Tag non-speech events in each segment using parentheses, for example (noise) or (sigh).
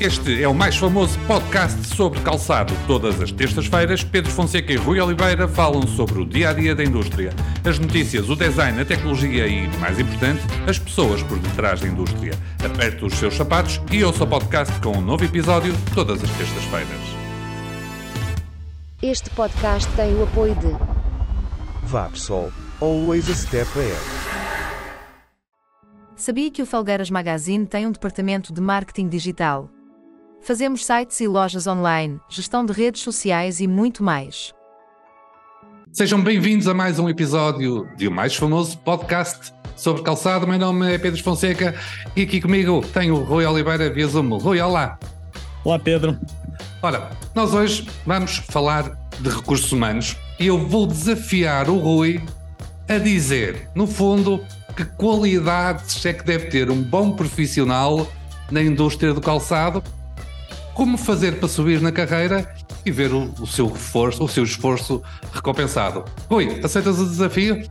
Este é o mais famoso podcast sobre calçado. Todas as terças-feiras, Pedro Fonseca e Rui Oliveira falam sobre o dia a dia da indústria, as notícias, o design, a tecnologia e, mais importante, as pessoas por detrás da indústria. Aperte os seus sapatos e ouça o podcast com um novo episódio todas as terças-feiras. Este podcast tem o apoio de Vapsol, always a step ahead. Sabia que o Felgueiras Magazine tem um departamento de marketing digital? Fazemos sites e lojas online, gestão de redes sociais e muito mais. Sejam bem-vindos a mais um episódio de o mais famoso podcast sobre calçado. Meu nome é Pedro Fonseca e aqui comigo tenho o Rui Oliveira via Zoom. Rui, olá. Olá, Pedro. Ora, nós hoje vamos falar de recursos humanos e eu vou desafiar o Rui a dizer, no fundo, que qualidades é que deve ter um bom profissional na indústria do calçado como fazer para subir na carreira e ver o, o seu reforço, o seu esforço recompensado. Rui, aceitas o desafio?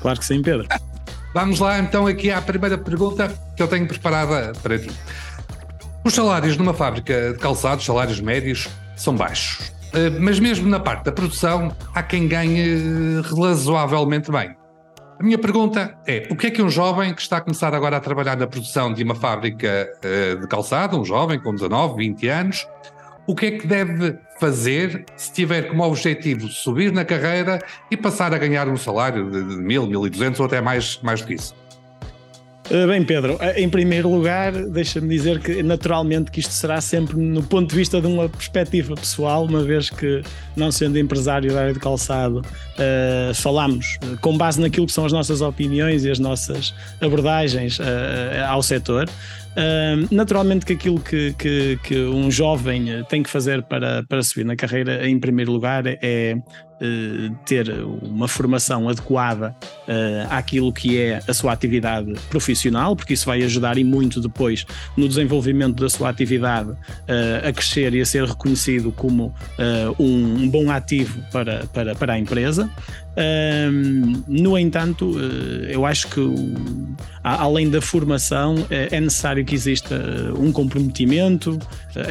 Claro que sim, Pedro. (laughs) Vamos lá então aqui à primeira pergunta que eu tenho preparada para ti. Os salários numa fábrica de calçados, salários médios, são baixos. Eh, mas mesmo na parte da produção, há quem ganhe razoavelmente bem. A minha pergunta é: o que é que um jovem que está a começar agora a trabalhar na produção de uma fábrica uh, de calçado, um jovem com 19, 20 anos, o que é que deve fazer se tiver como objetivo subir na carreira e passar a ganhar um salário de 1000, 1200 ou até mais, mais do que isso? Eh, bem, Pedro, eh, em primeiro lugar, deixa-me dizer que naturalmente que isto será sempre no ponto de vista de uma perspectiva pessoal, uma vez que, não sendo empresário da área de calçado, uh, falamos com base naquilo que são as nossas opiniões e as nossas abordagens uh, ao setor. Uh, naturalmente que aquilo que, que, que, um jovem tem que fazer para, para subir na carreira, em primeiro lugar, é uh, ter uma formação adequada uh, àquilo que é a sua atividade profissional, porque isso vai ajudar e muito depois no desenvolvimento da sua atividade a crescer e a ser reconhecido como um, um bom ativo para, para, para a empresa. Um, no entanto, eh, eu acho que além da formação eh, é necessário que exista eh, um comprometimento,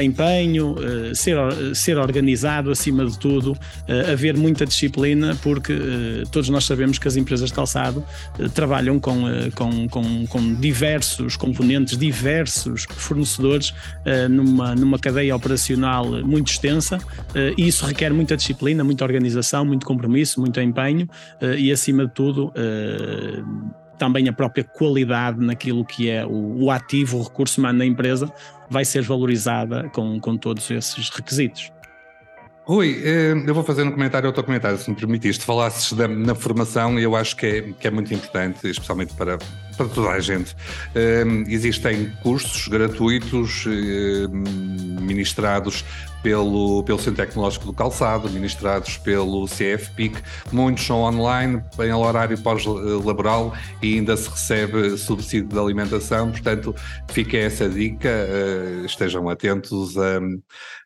empenho, ser, ser organizado acima de tudo, haver muita disciplina, porque todos nós sabemos que as empresas de calçado trabalham com, com, com, com diversos componentes, diversos fornecedores numa, numa cadeia operacional muito extensa e isso requer muita disciplina, muita organização, muito compromisso, muito empenho e, acima de tudo, também a própria qualidade naquilo que é o, o, ativo, o recurso humano da empresa, vai ser valorizada com, com todos esses requisitos. Rui, eh, eu vou fazer um comentário teu comentário, se me permitiste. Falasses da, na formação, eu acho que é, que é muito importante, especialmente para, para toda a gente. existem cursos gratuitos ministrados pelo, pelo Centro Tecnológico do Calçado, ministrados pelo CFPIC. Muitos são online, em horário pós-laboral e ainda se recebe subsídio de alimentação. Portanto, fica essa dica, uh, estejam atentos a,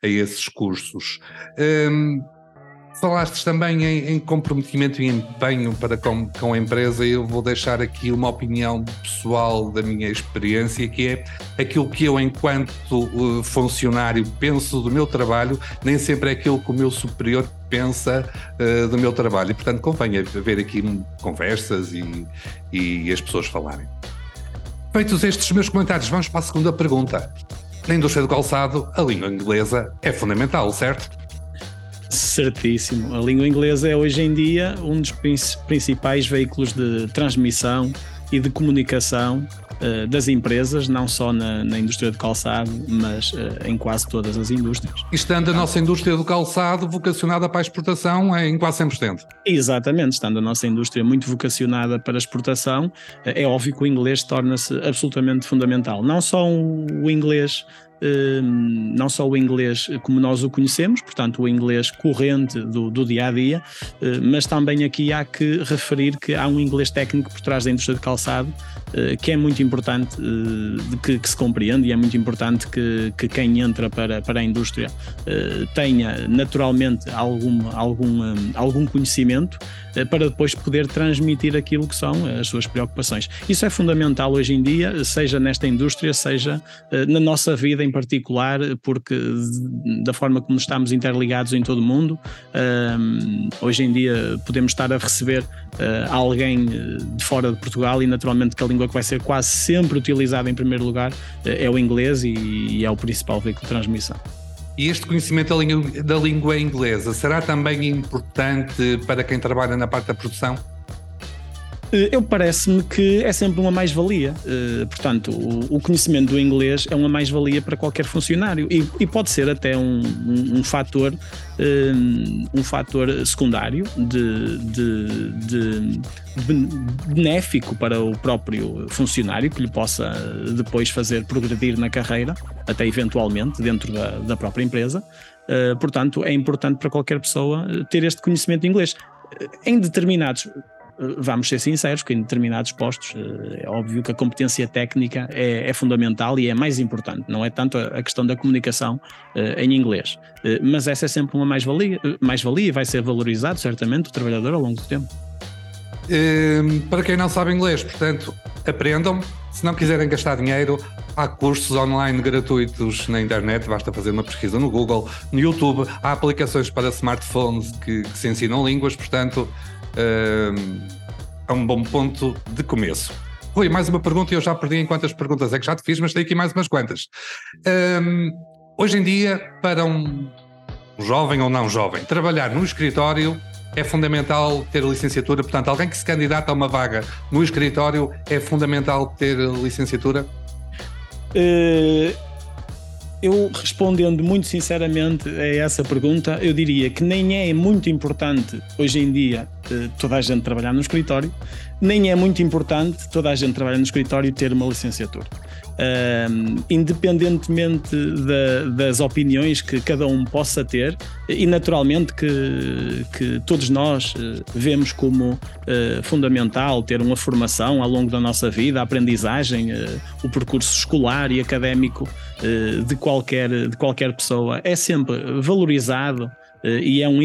a esses cursos. Um, Falaste também em, em, comprometimento e empenho para com, com a empresa. Eu vou deixar aqui uma opinião pessoal da minha experiência, que é aquilo que eu, enquanto uh, funcionário, penso do meu trabalho, nem sempre é aquilo que o meu superior pensa uh, do meu trabalho. E, portanto, convém haver aqui conversas e, e as pessoas falarem. Feitos estes meus comentários, vamos para a segunda pergunta. Na indústria do calçado, a língua inglesa é fundamental, certo? Certíssimo. A língua inglesa é hoje em dia um dos principais veículos de transmissão e de comunicação uh, das empresas, não só na, na indústria do calçado, mas uh, em quase todas as indústrias. Estando a nossa indústria do calçado vocacionada para a exportação em quase 100%. Exatamente, estando a nossa indústria muito vocacionada para a exportação, uh, é óbvio que o inglês torna-se absolutamente fundamental. Não só o inglês não só o inglês como nós o conhecemos, portanto, o inglês corrente do, do dia a dia, hum, mas também aqui há que referir que há um inglês técnico por trás da indústria de calçado hum, que é muito importante que, que, se compreenda e é muito importante que, que quem entra para, para a indústria tenha naturalmente algum, algum, algum conhecimento para depois poder transmitir aquilo que são as suas preocupações. Isso é fundamental hoje em dia, seja nesta indústria, seja na nossa vida em em particular, porque da forma como estamos interligados em todo o mundo, hoje em dia podemos estar a receber uh, alguém de fora de Portugal e naturalmente que a língua que vai ser quase sempre utilizada em primeiro lugar uh, é o inglês e, e, é o principal veículo de transmissão. E este conhecimento da língua, da língua inglesa será também importante para quem trabalha na parte da produção? Eh, eu parece-me que é sempre uma mais-valia. Uh, portanto, o, conhecimento do inglês é uma mais-valia para qualquer funcionário e, pode ser até um, um, um fator um, um fator secundário de, de, de, benéfico para o próprio funcionário que lhe possa depois fazer progredir na carreira, até eventualmente dentro da, da própria empresa. Portanto, é importante para qualquer pessoa ter este conhecimento de inglês. Em determinados vamos ser sinceros, que em determinados postos eh, é óbvio que a competência técnica é, é fundamental e é mais importante, não é tanto a, questão da comunicação uh, em inglês. Uh, mas essa é sempre uma mais-valia, mais-valia e vai ser valorizado certamente o trabalhador ao longo do tempo. Ehm, para quem não sabe inglês, portanto, aprendam. Se não quiserem gastar dinheiro, há cursos online gratuitos na internet, basta fazer uma pesquisa no Google, no YouTube, há aplicações para smartphones que, que se ensinam línguas, portanto, é um bom ponto de começo. Rui, mais uma pergunta e eu já perdi em quantas perguntas é que já te fiz, mas tenho aqui mais umas quantas. Um, hoje em dia, para um jovem ou não jovem, trabalhar no escritório é fundamental ter licenciatura. Portanto, alguém que se candidata a uma vaga no escritório é fundamental ter licenciatura? Uh, eu respondendo muito sinceramente a essa pergunta, eu diria que nem é muito importante hoje em dia eh, toda a gente trabalhar no escritório, nem é muito importante toda a gente trabalhar no escritório ter uma licenciatura. Uh, independentemente da, das opiniões que cada um possa ter, e naturalmente que, que todos nós uh, vemos como uh, fundamental ter uma formação ao longo da nossa vida, a aprendizagem, eh, o percurso escolar e académico de, qualquer, de qualquer pessoa. É sempre valorizado eh, e é um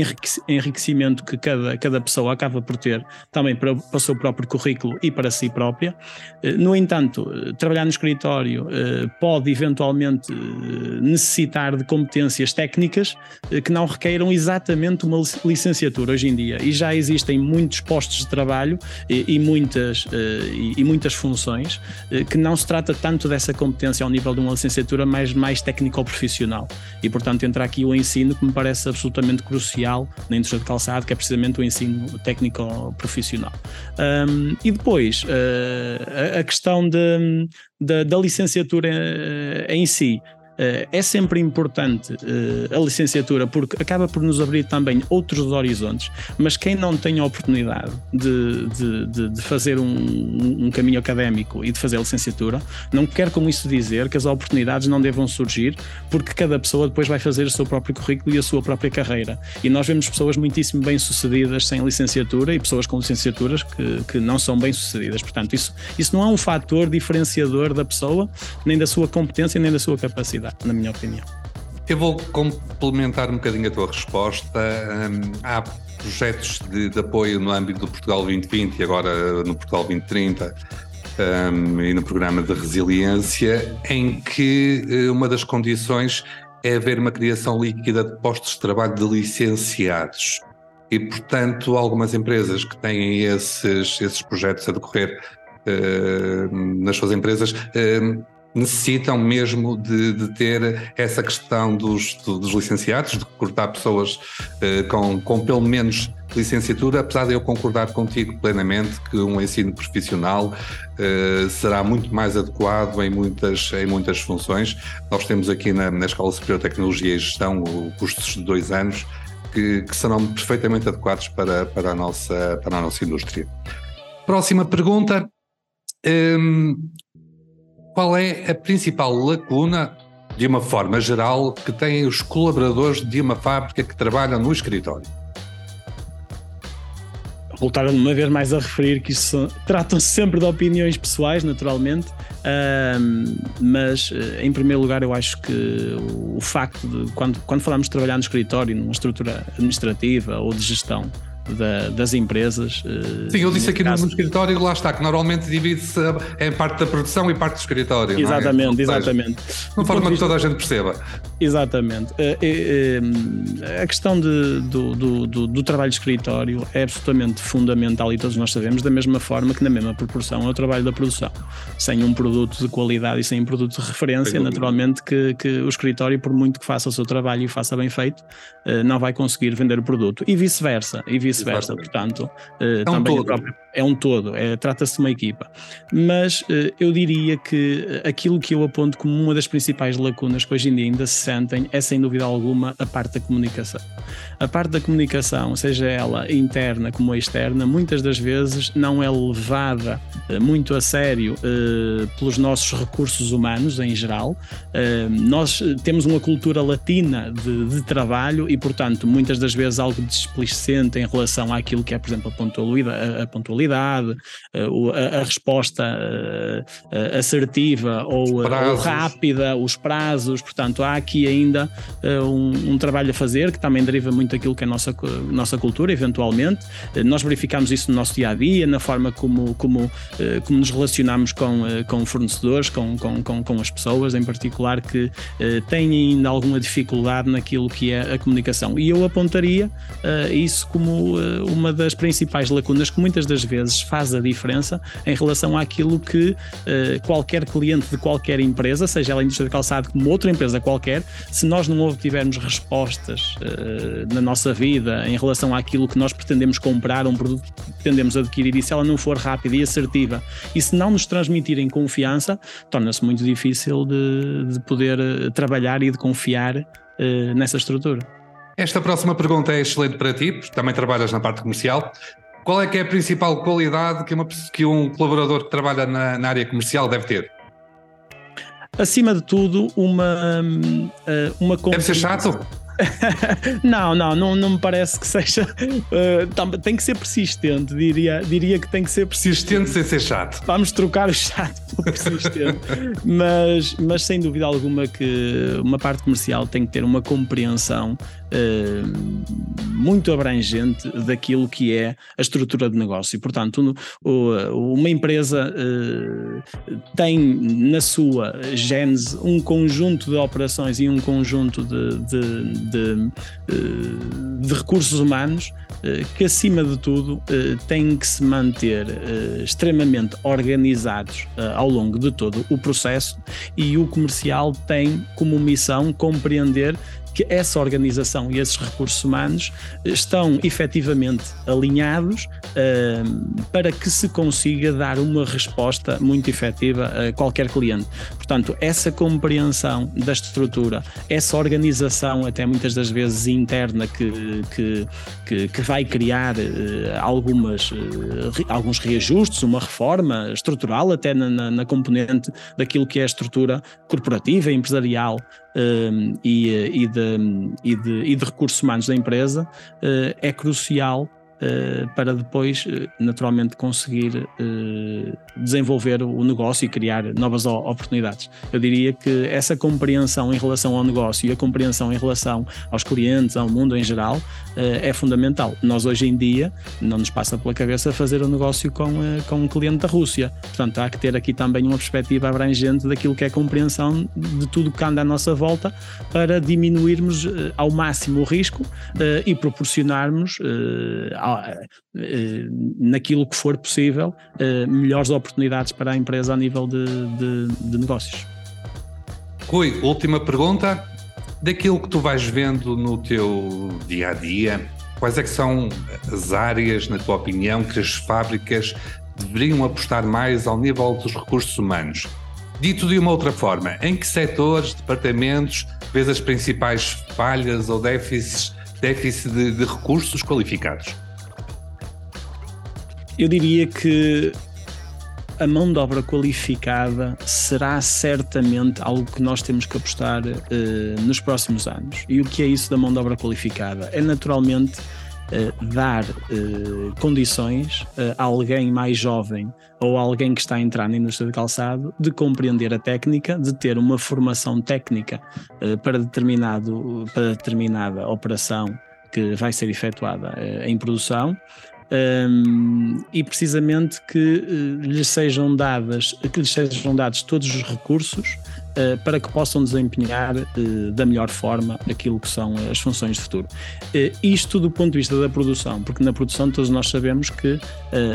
enriquecimento que cada, cada pessoa acaba por ter também para, para o seu próprio currículo e para si própria. Eh, no entanto, eh, trabalhar no escritório pode eventualmente necessitar de competências técnicas que não requeiram exatamente uma licenciatura hoje em dia. E já existem muitos postos de trabalho e, muitas, e, muitas funções que não se trata tanto dessa competência ao nível de uma licenciatura, mas mais técnico-profissional. E, portanto, entra aqui o ensino que me parece absolutamente absolutamente crucial na indústria de calçado, que é precisamente o ensino técnico profissional. Um, e depois, uh, a, a, questão de, de, da licenciatura uh, em si. Uh, é sempre importante uh, a licenciatura porque acaba por nos abrir também outros horizontes, mas quem não tem a oportunidade de, de, de, de fazer um, um, caminho académico e de fazer a licenciatura, não quer com isso dizer que as oportunidades não devam surgir, porque cada pessoa depois vai fazer o seu próprio currículo e a sua própria carreira. E nós vemos pessoas muitíssimo bem-sucedidas sem licenciatura e pessoas com licenciaturas que, que não são bem-sucedidas. Portanto, isso, isso não é um fator diferenciador da pessoa, nem da sua competência, nem da sua capacidade na minha opinião. Eu vou complementar um bocadinho a tua resposta. Um, há projetos de, de, apoio no âmbito do Portugal 2020 e agora no Portugal 2030 um, e no programa de resiliência, em que eh, uma das condições é haver uma criação líquida de postos de trabalho de licenciados. E, portanto, algumas empresas que têm esses, esses projetos a decorrer uh, nas suas empresas uh, necessitam mesmo de, de, ter essa questão dos, dos licenciados, de recrutar pessoas eh, com, com pelo menos licenciatura, apesar de eu concordar contigo plenamente que um ensino profissional eh, será muito mais adequado em muitas, em muitas funções. Nós temos aqui na, na Escola Superior de Tecnologia e Gestão cursos de dois anos que, que, serão perfeitamente adequados para, para, a nossa, para a nossa indústria. Próxima pergunta. Um, qual é a principal lacuna, de uma forma geral, que têm os colaboradores de uma fábrica que trabalham no escritório? Voltaram uma vez mais a referir que isso tratam-se sempre de opiniões pessoais, naturalmente, mas eh, em primeiro lugar eu acho que o facto de quando, quando falamos de trabalhar no escritório, numa estrutura administrativa ou de gestão, da, das empresas. eh, Sim, eu disse aqui no, caso- no escritório, lá está, que normalmente divide-se em parte da produção e parte do escritório. não é? Exatamente, seja, exatamente. De uma forma que toda a gente perceba. Exatamente. Eh, eh, eh, a questão de- do, do- do- do trabalho de escritório é absolutamente fundamental e todos nós sabemos, da mesma forma que na mesma proporção é o trabalho da produção. Sem um produto de qualidade e sem um produto de referência, naturalmente que, que o escritório, por muito que faça o seu trabalho e faça bem feito, não vai conseguir vender o produto. E vice-versa. E vice-versa. Portanto, É um também a todo. própria- é um todo, é, trata-se de uma equipa. Mas eu diria que aquilo que eu aponto como uma das principais lacunas que hoje em dia ainda se sentem é, sem dúvida alguma, a parte da comunicação. A parte da comunicação, seja ela interna como externa, muitas das vezes não é levada eh, muito a sério eh, pelos nossos recursos humanos em geral. Eh, nós temos uma cultura latina de, de trabalho e, portanto, muitas das vezes algo displicente em relação àquilo que é, por exemplo, a pontualidade, a, pontualidade, a, a resposta assertiva ou, ou rápida, os prazos. Portanto, há aqui ainda eh, um, um trabalho a fazer que também deriva muito daquilo que é a nossa, nossa cultura, eventualmente. Eh, Nós verificamos isso no nosso dia a dia, na forma como, como, eh, como nos relacionamos com, com fornecedores, com, com, com, com as pessoas, em particular, que têm ainda alguma dificuldade naquilo que é a comunicação. E eu apontaria isso como uma das principais lacunas que muitas das vezes faz a diferença em relação àquilo que qualquer cliente de qualquer empresa, seja ela a indústria de calçado como outra empresa qualquer, se nós não obtivermos respostas eh, na nossa vida em relação àquilo que nós pretendemos comprar, um produto que pretendemos adquirir, e se ela não for rápida e assertiva, e se não nos transmitirem confiança, torna-se muito difícil de, de poder eh, trabalhar e de confiar eh, nessa estrutura. Esta próxima pergunta é excelente para ti, porque também trabalhas na parte comercial. Qual é que é a principal qualidade que, uma que um colaborador que trabalha na, na área comercial deve ter? Acima de tudo, uma, eh, uma Deve ser chato? (laughs) não, não, não, não me parece que seja. tam- tem que ser persistente, diria, diria que tem que ser persistente. Persistente sem ser chato. Vamos trocar o chato pelo persistente. (laughs) mas, mas sem dúvida alguma que uma parte comercial tem que ter uma compreensão eh, muito abrangente daquilo que é a estrutura de negócio. Portanto, o- uma empresa eh, tem na sua gênese um conjunto de operações e um conjunto de, de- de, eh, de recursos humanos eh, que, acima de tudo, eh, têm que se manter eh, extremamente organizados eh, ao longo de todo o processo e o comercial tem como missão compreender que essa organização e esses recursos humanos estão efetivamente alinhados eh, para que se consiga dar uma resposta muito efetiva a qualquer cliente. Portanto, essa compreensão da estrutura, essa organização, até muitas das vezes interna, que, que, que, que vai criar eh, algumas, eh, re- alguns reajustes, uma reforma estrutural, até na, na, na componente daquilo que é a estrutura corporativa, empresarial e, e, de, e, de, e de recursos humanos da empresa eh, é crucial eh, para depois, eh, naturalmente, conseguir eh, desenvolver o negócio e criar novas oportunidades. Eu diria que essa compreensão em relação ao negócio e a compreensão em relação aos clientes, ao mundo em geral, é fundamental. Nós, hoje em dia, não nos passa pela cabeça fazer um negócio com, com um cliente da Rússia. Portanto, há que ter aqui também uma perspectiva abrangente daquilo que é a compreensão de tudo que anda à nossa volta para diminuirmos ao máximo o risco e proporcionarmos, naquilo que for possível, eh, melhores oportunidades para a empresa a nível de, de- de negócios. Rui, última pergunta. Daquilo que tu vais vendo no teu dia a dia, quais é que são as áreas, na tua opinião, que as fábricas deveriam apostar mais ao nível dos recursos humanos? Dito de uma outra forma, em que setores, departamentos, vês as principais falhas ou déficits, déficit de, de recursos qualificados? Eu diria que a mão de obra qualificada será certamente algo que nós temos que apostar eh, nos próximos anos. E o que é isso da mão de obra qualificada? É naturalmente eh, dar eh, condições a alguém mais jovem ou a alguém que está a entrar na indústria de calçado de compreender a técnica, de ter uma formação técnica para, determinado, para determinada operação que vai ser efetuada em produção um, e precisamente que uh, lhes sejam dadas, que lhes sejam dados todos os recursos para que possam desempenhar uh, da melhor forma aquilo que são as funções de futuro. isto do ponto de vista da produção, porque na produção todos nós sabemos que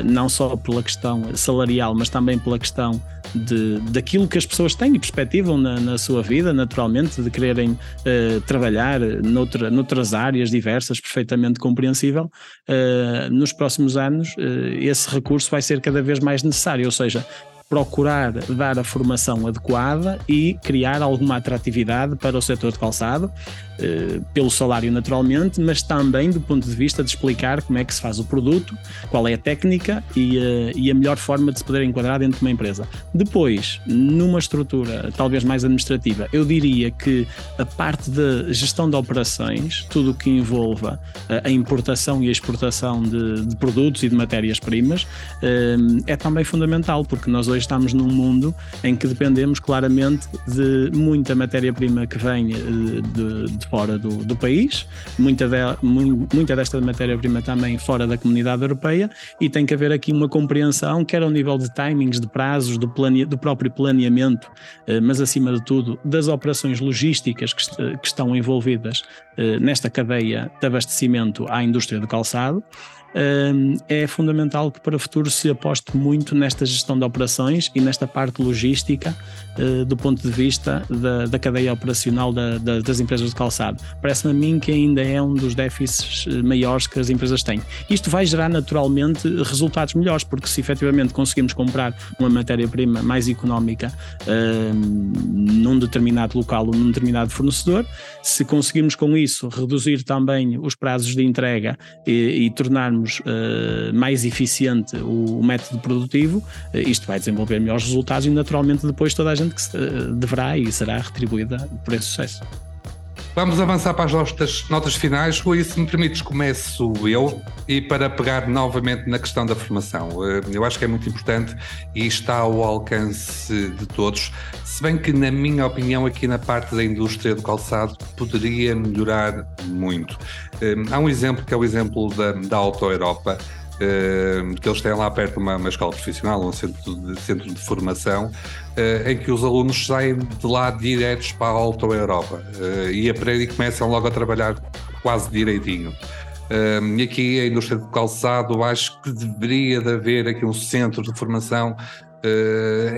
não só pela questão salarial, mas também pela questão de, daquilo que as pessoas têm e perspectivam na, na sua vida, naturalmente, de quererem uh, trabalhar noutra, noutras áreas diversas, perfeitamente compreensível, uh, nos próximos anos uh, esse recurso vai ser cada vez mais necessário, ou seja, procurar dar a formação adequada e criar alguma atratividade para o setor de calçado, pelo salário naturalmente, mas também do ponto de vista de explicar como é que se faz o produto, qual é a técnica e, eh, e a melhor forma de se poder enquadrar dentro de uma empresa. Depois, numa estrutura talvez mais administrativa, eu diria que a parte de gestão de operações, tudo o que envolva a importação e a exportação de, de produtos e de matérias-primas, eh, é também fundamental, porque nós hoje estamos num mundo em que dependemos claramente de muita matéria-prima que vem eh, de, de fora do, do, país, muita, de, muita desta matéria-prima também fora da comunidade europeia, e tem que haver aqui uma compreensão, quer ao nível de timings, de prazos, do, do próprio planeamento, eh, mas acima de tudo das operações logísticas que, que estão envolvidas eh, nesta cadeia de abastecimento à indústria do calçado é fundamental que para o futuro se aposte muito nesta gestão de operações e nesta parte logística eh, do ponto de vista da, da cadeia operacional da, da, das empresas de calçado. Parece-me a mim que ainda é um dos déficits eh, maiores que as empresas têm. Isto vai gerar naturalmente resultados melhores, porque se efetivamente conseguimos comprar uma matéria-prima mais económica num determinado local ou num determinado fornecedor, se conseguirmos com isso reduzir também os prazos de entrega e, e tornarmos tornarmos uh, mais eficiente o, o método produtivo, uh, isto vai desenvolver melhores resultados e naturalmente depois toda a gente que se, uh, deverá e será retribuída por esse sucesso. Vamos avançar para as notas, notas finais. Rui, se me permites, começo eu e para pegar novamente na questão da formação. Eu acho que é muito importante e está ao alcance de todos, se bem que, na minha opinião, aqui na parte da indústria do calçado poderia melhorar muito. Há um exemplo que é o exemplo da, da Auto Europa, que eles têm lá perto uma, uma escola profissional, um centro de, centro de formação, em que os alunos saem de lá diretos para a Auto Europa e aprendem e começam logo a trabalhar quase direitinho. e aqui a indústria do calçado, acho que deveria de haver aqui um centro de formação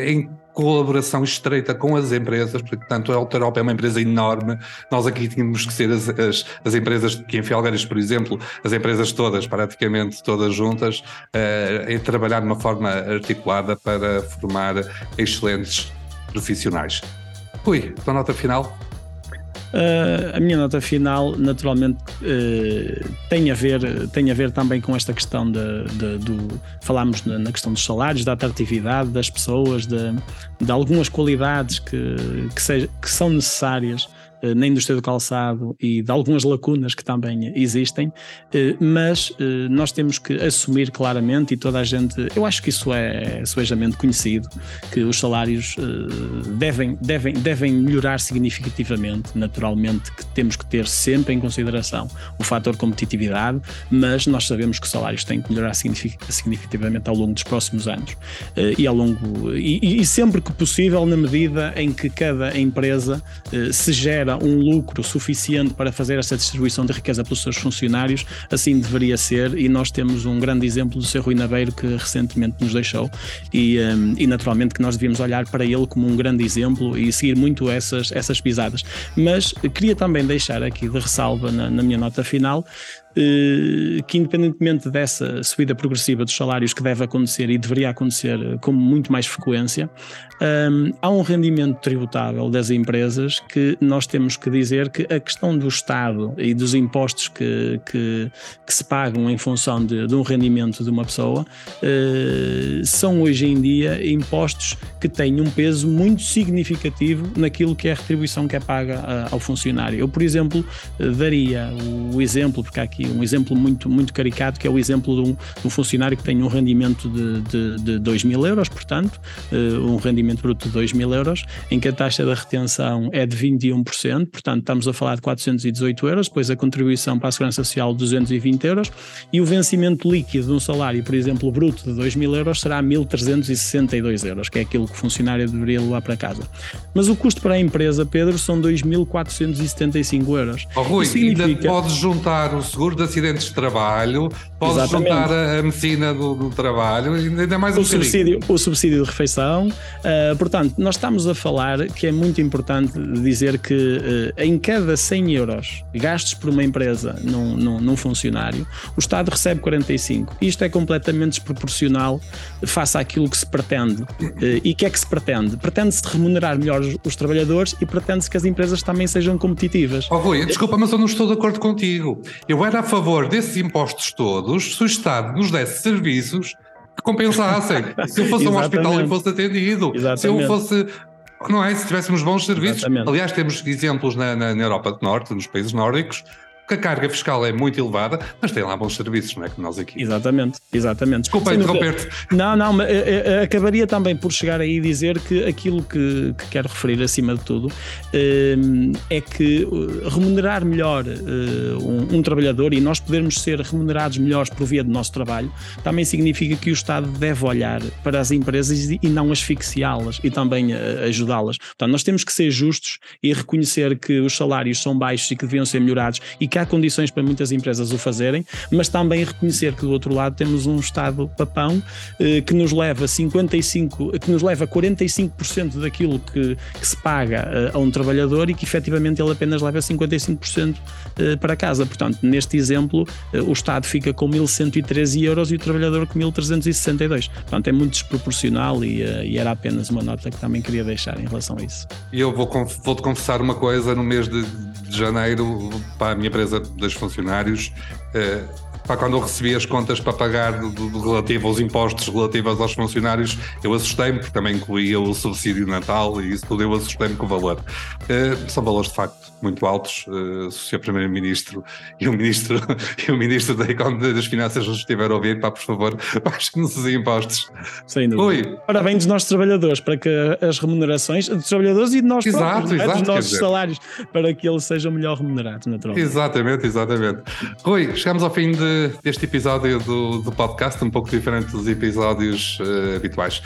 em colaboração estreita com as empresas, porque tanto a Alterop é uma empresa enorme, nós aqui tínhamos que ser as, as, as empresas, que em Felgueiras, por exemplo, as empresas todas, praticamente todas juntas, uh, em trabalhar de uma forma articulada para formar excelentes profissionais. Rui, tua nota final? Uh, a minha nota final, naturalmente, uh, tem, a ver, tem a ver também com esta questão de, de do. Falámos na, na, questão dos salários, da atratividade das pessoas, de, de algumas qualidades que, que, seja, que são necessárias na indústria do calçado e de algumas lacunas que também existem, eh, mas eh, nós temos que assumir claramente e toda a gente, eu acho que isso é suejamente conhecido, que os salários devem, devem, devem melhorar significativamente, naturalmente que temos que ter sempre em consideração o fator competitividade, mas nós sabemos que os salários têm que melhorar significativamente ao longo dos próximos anos. E ao longo e, e sempre que possível na medida em que cada empresa se gera um lucro suficiente para fazer essa distribuição de riqueza pelos seus funcionários, assim deveria ser, e nós temos um grande exemplo do Sr. Rui Naveiro que recentemente nos deixou, e, um, e naturalmente que nós devíamos olhar para ele como um grande exemplo e seguir muito essas, essas pisadas. Mas queria também deixar aqui de ressalva na, na minha nota final que independentemente dessa subida progressiva dos salários que deve acontecer e deveria acontecer com muito mais frequência, um, há um rendimento tributável das empresas que nós temos que dizer que a questão do Estado e dos impostos que, que, que se pagam em função de, de, um rendimento de uma pessoa uh, são hoje em dia impostos que têm um peso muito significativo naquilo que é a retribuição que é paga uh, ao funcionário. Eu, por exemplo, daria o exemplo, porque há aqui aqui um exemplo muito, muito caricato, que é o exemplo de um, de um funcionário que tem um rendimento de, de, de 2 mil euros, portanto, uh, um rendimento bruto de 2 mil euros, em que a taxa da retenção é de 21%, portanto, estamos a falar de 418 euros, depois a contribuição para a Segurança Social de 220 euros, e o vencimento líquido de um salário, por exemplo, bruto de 2 mil euros, será 1.362 euros, que é aquilo que o funcionário deveria levar para casa. Mas o custo para a empresa, Pedro, são 2.475 euros. Oh, Rui, significa... ainda podes juntar o seguro de acidentes de trabalho, podes Exatamente. juntar a, a medicina do, do, trabalho, ainda mais um o subsídio, o subsídio de refeição. Uh, portanto, nós estamos a falar que é muito importante dizer que uh, em cada 100 euros gastos por uma empresa num, num, num funcionário, o Estado recebe 45. Isto é completamente desproporcional face àquilo que se pretende. Uh, e o que é que se pretende? Pretende-se remunerar melhor os, os trabalhadores e pretende-se que as empresas também sejam competitivas. Oh, Rui, desculpa, mas eu não estou de acordo contigo. Eu era a favor desses impostos todos se o Estado nos desse serviços que compensassem. (laughs) se eu fosse a um hospital e fosse atendido, Exatamente. se eu fosse não é? Se tivéssemos bons serviços. Exatamente. Aliás, temos exemplos na, na, na, Europa do Norte, nos países nórdicos, que a carga fiscal é muito elevada, mas tem lá bons serviços, não é? Que nós aqui. Exatamente, exatamente. Desculpa interromper-te. Não, não, mas eh, eh, acabaria também por chegar aí e dizer que aquilo que, que quero referir acima de tudo eh, é que remunerar melhor um, um, trabalhador e nós podermos ser remunerados melhores por via do nosso trabalho também significa que o Estado deve olhar para as empresas e não asfixiá-las e também ajudá-las. Portanto, nós temos que ser justos e reconhecer que os salários são baixos e que deviam ser melhorados e que há condições para muitas empresas o fazerem, mas também reconhecer que do outro lado temos um Estado papão eh, que nos leva 55, que nos leva 45% daquilo que, que se paga eh, a um trabalhador e que efetivamente ele apenas leva 55% eh, para casa. Portanto, neste exemplo, eh, o Estado fica com 1.113 euros e o trabalhador com 1.362. Portanto, é muito desproporcional e, eh, e, era apenas uma nota que também queria deixar em relação a isso. E eu vou, vou-te confessar uma coisa, no mês de, de janeiro, para a minha empresa dos funcionários, para quando eu recebi as contas para pagar do, do relativo aos impostos relativos aos funcionários, eu assustei-me, porque também incluía o subsídio de Natal e isso tudo, eu assustei-me com o valor. Uh, são valores de facto muito altos. Uh, se o Sr. Primeiro-Ministro e o Ministro (laughs) e o Ministro da Economia das Finanças nos estiver a ouvir, pá, por favor, (laughs) baixem-nos os impostos. Sem dúvida. Oi. Parabéns dos nossos trabalhadores para que as remunerações dos trabalhadores e de nós exato, próprios, exato, dos nossos salários, para que eles sejam melhor remunerados, naturalmente. Exatamente, exatamente. Rui, chegamos ao fim de deste episódio do, do podcast, um pouco diferente dos episódios uh, habituais.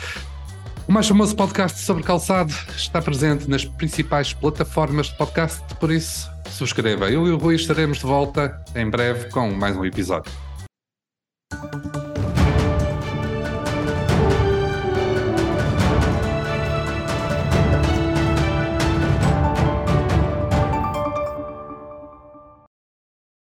O mais famoso podcast sobre calçado está presente nas principais plataformas de podcast, por isso subscreva. Eu e o Rui estaremos de volta em breve com mais um episódio.